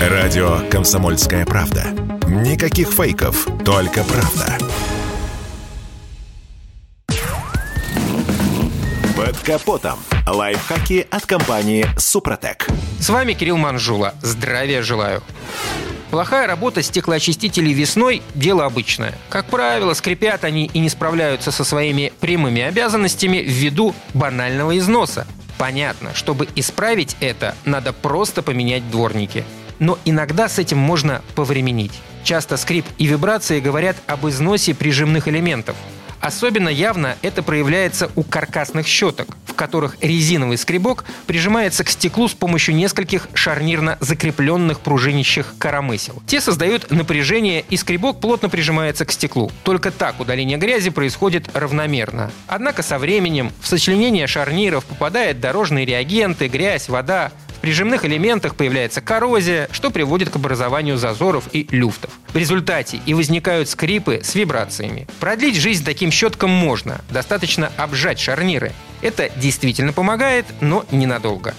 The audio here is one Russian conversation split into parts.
Радио «Комсомольская правда». Никаких фейков, только правда. Под капотом. Лайфхаки от компании «Супротек». С вами Кирилл Манжула. Здравия желаю. Плохая работа стеклоочистителей весной – дело обычное. Как правило, скрипят они и не справляются со своими прямыми обязанностями ввиду банального износа. Понятно, чтобы исправить это, надо просто поменять дворники. Но иногда с этим можно повременить. Часто скрип и вибрации говорят об износе прижимных элементов. Особенно явно это проявляется у каркасных щеток, в которых резиновый скребок прижимается к стеклу с помощью нескольких шарнирно закрепленных пружинищих коромысел. Те создают напряжение, и скребок плотно прижимается к стеклу. Только так удаление грязи происходит равномерно. Однако со временем в сочленение шарниров попадают дорожные реагенты, грязь, вода, прижимных элементах появляется коррозия, что приводит к образованию зазоров и люфтов. В результате и возникают скрипы с вибрациями. Продлить жизнь таким щеткам можно, достаточно обжать шарниры. Это действительно помогает, но ненадолго.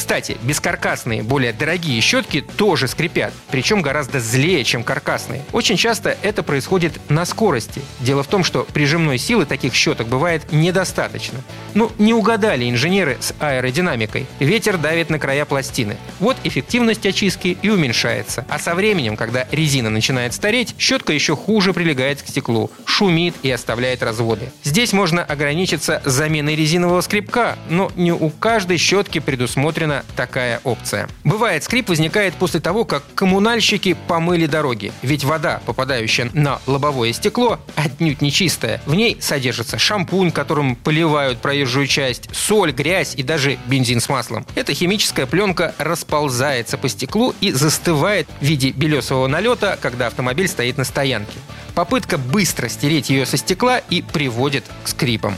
Кстати, бескаркасные, более дорогие щетки тоже скрипят, причем гораздо злее, чем каркасные. Очень часто это происходит на скорости. Дело в том, что прижимной силы таких щеток бывает недостаточно. Ну, не угадали инженеры с аэродинамикой. Ветер давит на края пластины. Вот эффективность очистки и уменьшается. А со временем, когда резина начинает стареть, щетка еще хуже прилегает к стеклу, шумит и оставляет разводы. Здесь можно ограничиться заменой резинового скрипка, но не у каждой щетки предусмотрено предусмотрена такая опция. Бывает, скрип возникает после того, как коммунальщики помыли дороги. Ведь вода, попадающая на лобовое стекло, отнюдь не чистая. В ней содержится шампунь, которым поливают проезжую часть, соль, грязь и даже бензин с маслом. Эта химическая пленка расползается по стеклу и застывает в виде белесового налета, когда автомобиль стоит на стоянке. Попытка быстро стереть ее со стекла и приводит к скрипам.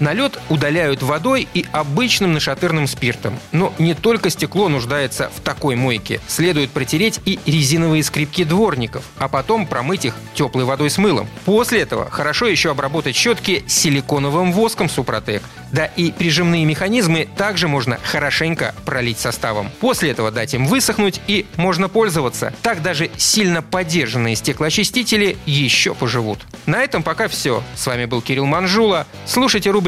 Налет удаляют водой и обычным нашатырным спиртом. Но не только стекло нуждается в такой мойке. Следует протереть и резиновые скрипки дворников, а потом промыть их теплой водой с мылом. После этого хорошо еще обработать щетки силиконовым воском Супротек. Да и прижимные механизмы также можно хорошенько пролить составом. После этого дать им высохнуть и можно пользоваться. Так даже сильно подержанные стеклоочистители еще поживут. На этом пока все. С вами был Кирилл Манжула. Слушайте рубрику